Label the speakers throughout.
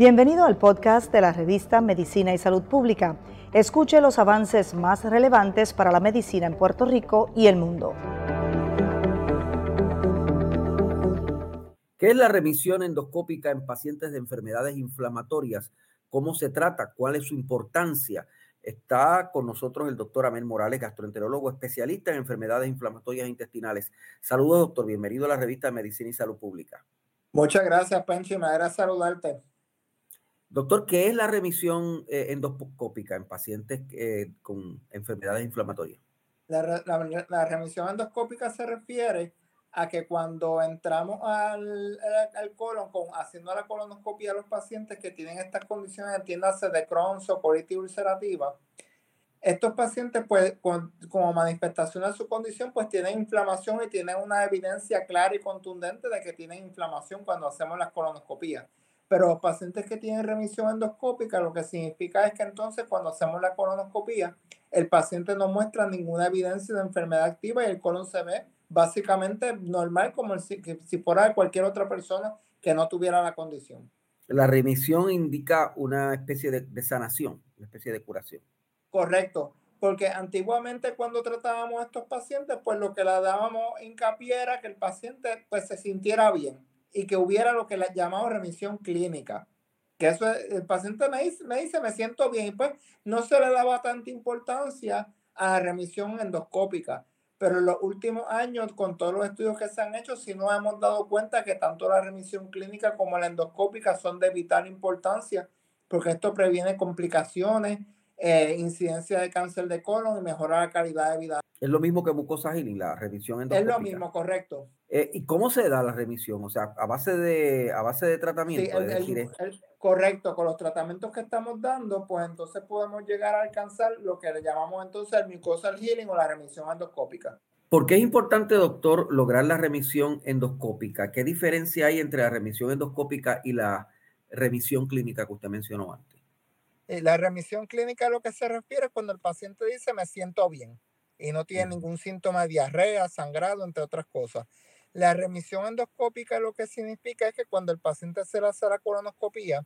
Speaker 1: Bienvenido al podcast de la revista Medicina y Salud Pública. Escuche los avances más relevantes para la medicina en Puerto Rico y el mundo.
Speaker 2: ¿Qué es la remisión endoscópica en pacientes de enfermedades inflamatorias? ¿Cómo se trata? ¿Cuál es su importancia? Está con nosotros el doctor Amel Morales, gastroenterólogo especialista en enfermedades inflamatorias intestinales. Saludos, doctor. Bienvenido a la revista Medicina y Salud Pública.
Speaker 3: Muchas gracias, Pencho. Me agrada saludarte.
Speaker 2: Doctor, ¿qué es la remisión eh, endoscópica en pacientes eh, con enfermedades inflamatorias?
Speaker 3: La, remisión endoscópica se refiere a que cuando entramos al, colon, con, haciendo la colonoscopia a los pacientes que tienen estas condiciones, entiéndase de Crohn's o colitis ulcerativa, estos pacientes, pues, como manifestación de su condición, pues tienen inflamación y tienen una evidencia clara y contundente de que tienen inflamación cuando hacemos las colonoscopías. Pero los pacientes que tienen remisión endoscópica, lo que significa es que entonces cuando hacemos la colonoscopía, el paciente no muestra ninguna evidencia de enfermedad activa y el colon se ve básicamente normal como si, si fuera cualquier otra persona que no tuviera la condición.
Speaker 2: La remisión indica una especie de, de sanación, una especie de curación.
Speaker 3: Correcto, porque antiguamente cuando tratábamos a estos pacientes, pues lo que le dábamos hincapié era que el paciente pues se sintiera bien y que hubiera lo que le llamamos remisión clínica. Que eso el paciente me dice, me dice, me siento bien, y pues no se le daba tanta importancia a la remisión endoscópica. Pero en los últimos años, con todos los estudios que se han hecho, sí nos hemos dado cuenta que tanto la remisión clínica como la endoscópica son de vital importancia, porque esto previene complicaciones, eh, incidencia de cáncer de colon y mejora la calidad de vida.
Speaker 2: Es lo mismo que mucosa y la remisión endoscópica.
Speaker 3: Es lo mismo, correcto.
Speaker 2: Eh, ¿Y cómo se da la remisión? O sea, a base de, a base de tratamiento.
Speaker 3: correcto, con los tratamientos que estamos dando, pues entonces podemos llegar a alcanzar lo que le llamamos entonces el mucosal healing o la remisión endoscópica.
Speaker 2: ¿Por qué es importante, doctor, lograr la remisión endoscópica? ¿Qué diferencia hay entre la remisión endoscópica y la remisión clínica que usted mencionó antes?
Speaker 3: Eh, la remisión clínica a lo que se refiere es cuando el paciente dice me siento bien y no tiene ningún síntoma de diarrea, sangrado, entre otras cosas. La remisión endoscópica lo que significa es que cuando el paciente se le hace la colonoscopía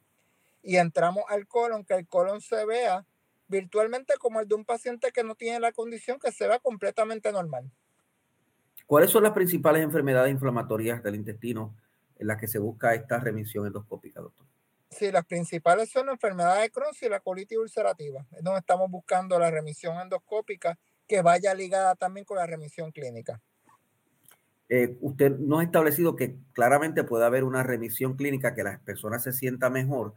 Speaker 3: y entramos al colon, que el colon se vea virtualmente como el de un paciente que no tiene la condición, que se vea completamente normal.
Speaker 2: ¿Cuáles son las principales enfermedades inflamatorias del intestino en las que se busca esta remisión endoscópica, doctor?
Speaker 3: Sí, las principales son la enfermedad de Crohn y la colitis ulcerativa. Es donde estamos buscando la remisión endoscópica que vaya ligada también con la remisión clínica.
Speaker 2: Eh, usted nos ha establecido que claramente puede haber una remisión clínica que las personas se sientan mejor,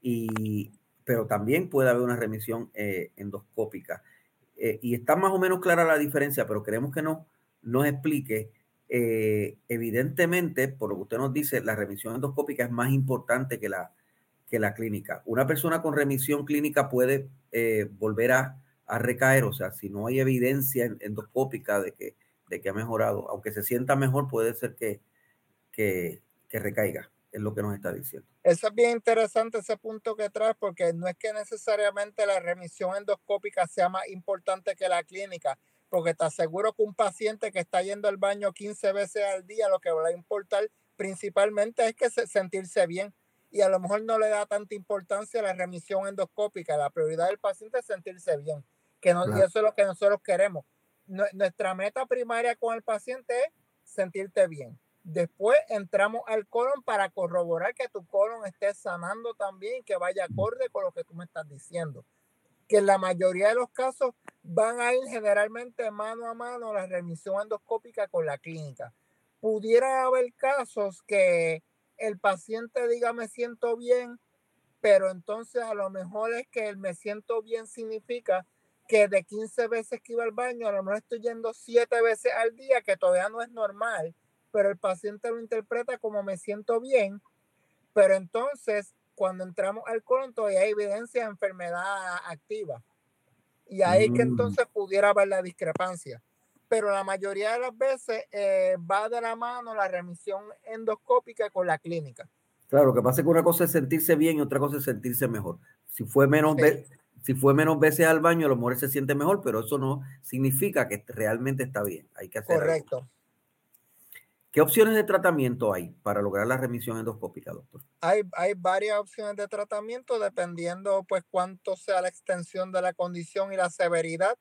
Speaker 2: y, pero también puede haber una remisión eh, endoscópica. Eh, y está más o menos clara la diferencia, pero queremos que nos, nos explique. evidentemente, por lo que usted nos dice, la remisión endoscópica es más importante que la, que la clínica. Una persona con remisión clínica puede volver a, recaer, o sea, si no hay evidencia endoscópica de que, de que ha mejorado, aunque se sienta mejor, puede ser que, que, recaiga, es lo que nos está diciendo.
Speaker 3: Eso es bien interesante ese punto que traes, porque no es que necesariamente la remisión endoscópica sea más importante que la clínica, porque te aseguro que un paciente que está yendo al baño 15 veces al día, lo que va a importar principalmente es que se, sentirse bien y a lo mejor no le da tanta importancia a la remisión endoscópica. La prioridad del paciente es sentirse bien, que no, y eso es lo que nosotros queremos. Nuestra meta primaria con el paciente es sentirte bien. Después entramos al colon para corroborar que tu colon esté sanando también, que vaya acorde con lo que tú me estás diciendo. Que en la mayoría de los casos van a ir generalmente mano a mano la remisión endoscópica con la clínica. Pudiera haber casos que el paciente diga me siento bien, pero entonces a lo mejor es que el me siento bien significa que de 15 veces que iba al baño, a lo mejor estoy yendo 7 veces al día, que todavía no es normal, pero el paciente lo interpreta como me siento bien, pero entonces cuando entramos al colon todavía hay evidencia de enfermedad activa. Y ahí que mm. entonces pudiera haber la discrepancia pero la mayoría de las veces eh, va de la mano la remisión endoscópica con la clínica.
Speaker 2: Claro, lo que pasa es que una cosa es sentirse bien y otra cosa es sentirse mejor. Si fue menos, si fue menos veces al baño, a lo mejor se siente mejor, pero eso no significa que realmente está bien. Hay que hacer
Speaker 3: Correcto.
Speaker 2: ¿Qué opciones de tratamiento hay para lograr la remisión endoscópica, doctor?
Speaker 3: Hay, hay varias opciones de tratamiento dependiendo pues cuánto sea la extensión de la condición y la severidad,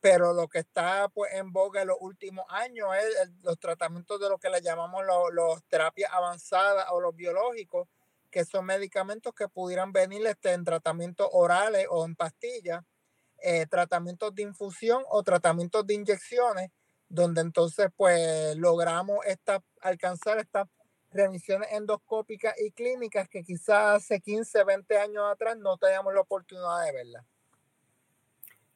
Speaker 3: pero lo que está pues en boga en los últimos años es los tratamientos de lo que le llamamos los terapias avanzadas o los biológicos, que son medicamentos que pudieran venir este, en tratamientos orales o en pastillas, eh, tratamientos de infusión o tratamientos de inyecciones donde entonces pues logramos esta, alcanzar estas remisiones endoscópicas y clínicas que quizás hace 15, 20 años atrás no teníamos la oportunidad de verla.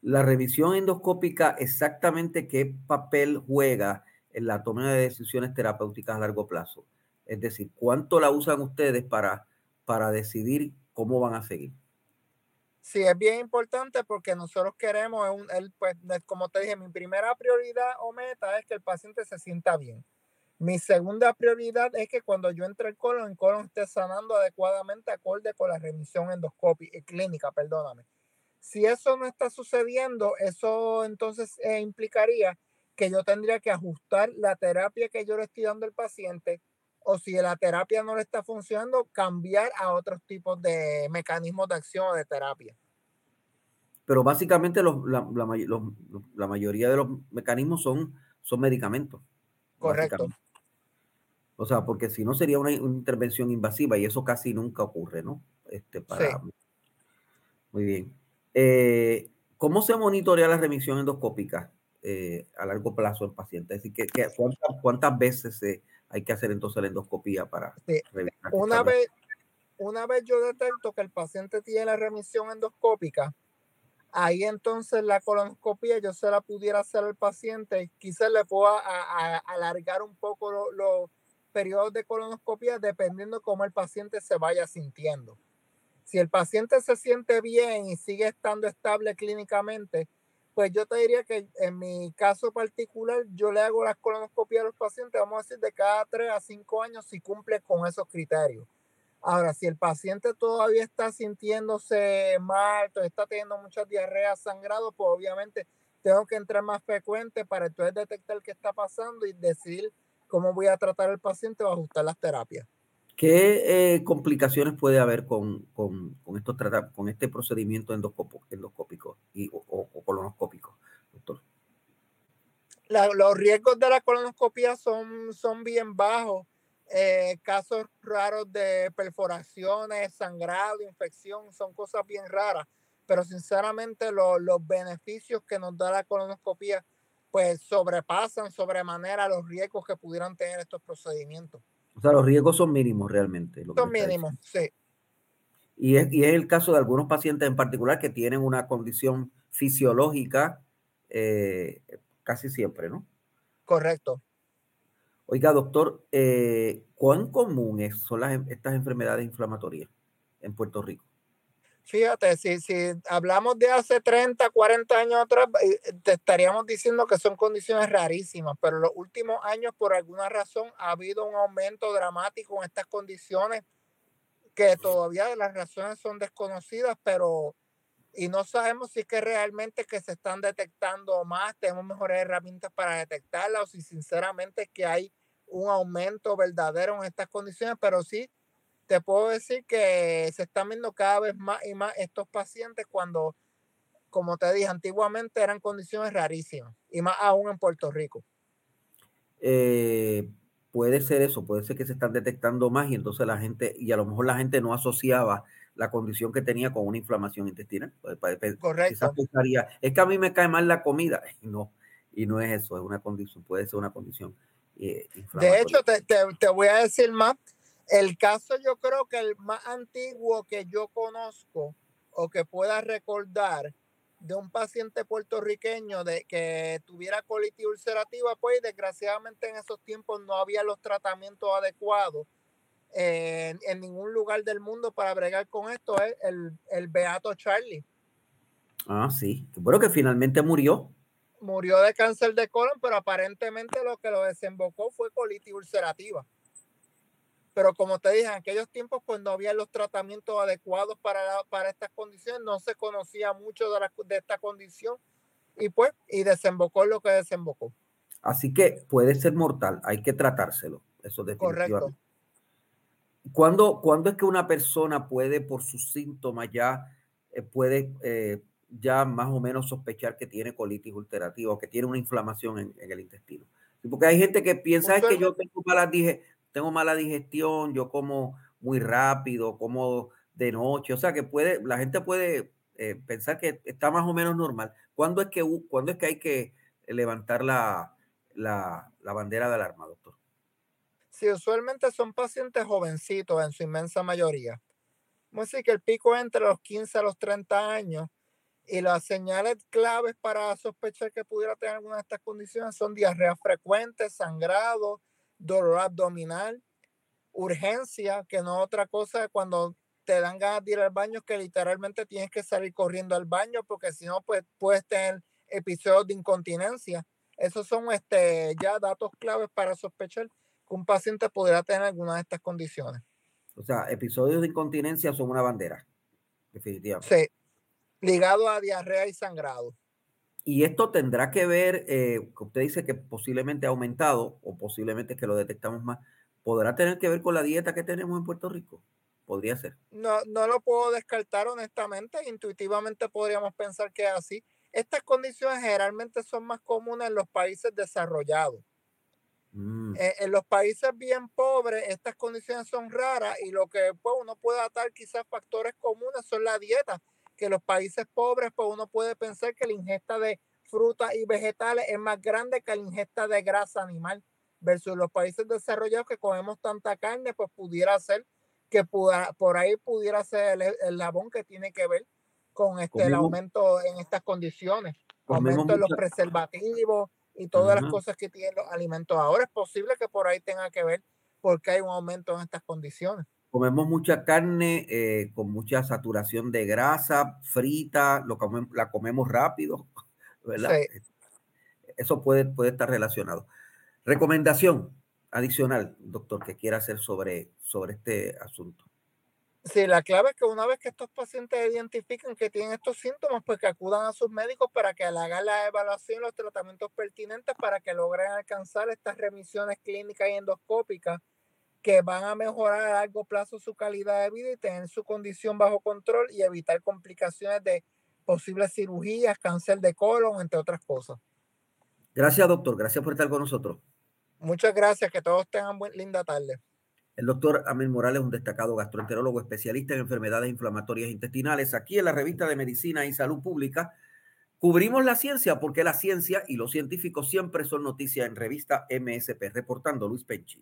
Speaker 2: La revisión endoscópica, exactamente qué papel juega en la toma de decisiones terapéuticas a largo plazo. Es decir, cuánto la usan ustedes para, para decidir cómo van a seguir.
Speaker 3: Sí, es bien importante porque nosotros queremos, un, el, pues, como te dije, mi primera prioridad o meta es que el paciente se sienta bien. Mi segunda prioridad es que cuando yo entre el colon, el colon esté sanando adecuadamente acorde con la remisión endoscópica, eh, clínica, perdóname. Si eso no está sucediendo, eso entonces eh, implicaría que yo tendría que ajustar la terapia que yo le estoy dando al paciente o si la terapia no le está funcionando, cambiar a otros tipos de mecanismos de acción o de terapia.
Speaker 2: Pero básicamente los, la, la, mayoría de los mecanismos son, son medicamentos.
Speaker 3: Correcto.
Speaker 2: O sea, porque si no sería una, intervención invasiva y eso casi nunca ocurre, ¿no? Este, para... Muy bien. Eh, ¿Cómo se monitorea la remisión endoscópica eh, a largo plazo en pacientes? Es decir, que, ¿cuántas, ¿cuántas, veces se, hay que hacer entonces la endoscopía para
Speaker 3: Una vez, una vez yo detecto que el paciente tiene la remisión endoscópica, ahí entonces la colonoscopia yo se la pudiera hacer al paciente, quizás le pueda alargar un poco los periodos de colonoscopia dependiendo cómo el paciente se vaya sintiendo. Si el paciente se siente bien y sigue estando estable clínicamente, pues yo te diría que en mi caso particular, yo le hago las colonoscopias a los pacientes, vamos a decir, de cada 3 a 5 años si cumple con esos criterios. Ahora, si el paciente todavía está sintiéndose mal, está teniendo muchas diarreas, sangrado, pues obviamente tengo que entrar más frecuente para entonces detectar qué está pasando y decidir cómo voy a tratar al paciente o ajustar las terapias.
Speaker 2: ¿Qué eh, complicaciones puede haber con, con, con, estos con este procedimiento endoscópico y, o, colonoscópico, doctor?
Speaker 3: los riesgos de la colonoscopia son, son bien bajos. Eh, casos raros de perforaciones, sangrado, infección, son cosas bien raras. Pero sinceramente los beneficios que nos da la colonoscopia pues sobrepasan sobremanera los riesgos que pudieran tener estos procedimientos.
Speaker 2: O sea, los riesgos son mínimos realmente.
Speaker 3: son mínimos, sí.
Speaker 2: Y es, y es, el caso de algunos pacientes en particular que tienen una condición fisiológica eh, casi siempre, ¿no?
Speaker 3: Correcto.
Speaker 2: Oiga, doctor, eh, ¿cuán comunes son las, estas enfermedades inflamatorias en Puerto Rico?
Speaker 3: Fíjate, si, si hablamos de hace 30, 40 años atrás, eh, te estaríamos diciendo que son condiciones rarísimas, pero en los últimos años, por alguna razón, ha habido un aumento dramático en estas condiciones que todavía las razones son desconocidas, pero y no sabemos si es realmente que se están detectando más, tenemos mejores herramientas para detectarlas o si sinceramente que hay un aumento verdadero en estas condiciones, pero sí te puedo decir que se están viendo cada vez más y más estos pacientes cuando, como te dije, antiguamente eran condiciones rarísimas y más aún en Puerto Rico.
Speaker 2: Eh, puede ser eso, puede ser que se están detectando más y entonces la gente, y a lo mejor la gente no asociaba la condición que tenía con una inflamación intestinal. Pues, pues, pues,
Speaker 3: Correcto.
Speaker 2: es que a mí me cae mal la comida. No, y no es eso, es una condición, puede ser una condición.
Speaker 3: Eh, de hecho, te, te, voy a decir más, el caso yo creo que el más antiguo que yo conozco o que pueda recordar de un paciente puertorriqueño de que tuviera colitis ulcerativa, pues desgraciadamente en esos tiempos no había los tratamientos adecuados en, ningún lugar del mundo para bregar con esto, es el, el Beato Charlie.
Speaker 2: Ah, sí. Bueno, que finalmente murió.
Speaker 3: Murió de cáncer de colon, pero aparentemente lo que lo desembocó fue colitis ulcerativa. Pero como te dije, en aquellos tiempos pues no había los tratamientos adecuados para, para estas condiciones, no se conocía mucho de, la, de esta condición y pues, y desembocó lo que desembocó.
Speaker 2: Así que puede ser mortal, hay que tratárselo. Eso.
Speaker 3: Correcto.
Speaker 2: ¿Cuándo, ¿Cuándo, es que una persona puede, por sus síntomas, ya eh, puede eh, ya más o menos sospechar que tiene colitis ulcerativa o que tiene una inflamación en, el intestino? Porque hay gente que piensa es que yo tengo mala, tengo mala digestión, yo como muy rápido, como de noche, o sea que puede, la gente puede eh, pensar que está más o menos normal. ¿Cuándo es que, ¿cuándo es que hay que levantar la, la, la bandera de alarma, doctor?
Speaker 3: Sí, usualmente son pacientes jovencitos en su inmensa mayoría. Vamos a decir que el pico es entre los 15 a los 30 años y las señales claves para sospechar que pudiera tener alguna de estas condiciones son diarrea frecuente, sangrado, dolor abdominal, urgencia, que no es otra cosa cuando te dan ganas de ir al baño que literalmente tienes que salir corriendo al baño porque si no pues puedes tener episodios de incontinencia. Esos son este, ya datos claves para sospechar que un paciente podría tener alguna de estas condiciones.
Speaker 2: O sea, episodios de incontinencia son una bandera, definitivamente.
Speaker 3: Sí, ligado a diarrea y sangrado.
Speaker 2: Y esto tendrá que ver, eh, que usted dice que posiblemente ha aumentado o posiblemente que lo detectamos más, ¿podrá tener que ver con la dieta que tenemos en Puerto Rico? Podría ser.
Speaker 3: No, no lo puedo descartar honestamente. Intuitivamente podríamos pensar que es así. Estas condiciones generalmente son más comunes en los países desarrollados. Mm. Eh, en, los países bien pobres, estas condiciones son raras y lo que pues, uno puede atar quizás factores comunes son la dieta, que los países pobres, pues uno puede pensar que la ingesta de frutas y vegetales es más grande que la ingesta de grasa animal, versus los países desarrollados que comemos tanta carne, pues pudiera ser que por ahí pudiera ser el, el labón que tiene que ver con este, el aumento en estas condiciones, aumento en los preservativos y todas las cosas que tienen los alimentos. Ahora es posible que por ahí tenga que ver porque hay un aumento en estas condiciones.
Speaker 2: Comemos mucha carne eh, con mucha saturación de grasa, frita, lo la comemos rápido, ¿verdad? Eso puede, puede estar relacionado. Recomendación adicional, doctor, que quiera hacer sobre, sobre este asunto.
Speaker 3: Sí, la clave es que una vez que estos pacientes identifiquen que tienen estos síntomas, pues que acudan a sus médicos para que le hagan la evaluación y los tratamientos pertinentes para que logren alcanzar estas remisiones clínicas y endoscópicas que van a mejorar a largo plazo su calidad de vida y tener su condición bajo control y evitar complicaciones de posibles cirugías, cáncer de colon, entre otras cosas.
Speaker 2: Gracias, doctor. Gracias por estar con nosotros.
Speaker 3: Muchas gracias. Que todos tengan buena, linda tarde.
Speaker 2: El doctor Amel Morales es un destacado gastroenterólogo especialista en enfermedades inflamatorias intestinales. Aquí en la revista de Medicina y Salud Pública cubrimos la ciencia porque la ciencia y los científicos siempre son noticia en revista MSP. Reportando Luis Penchi.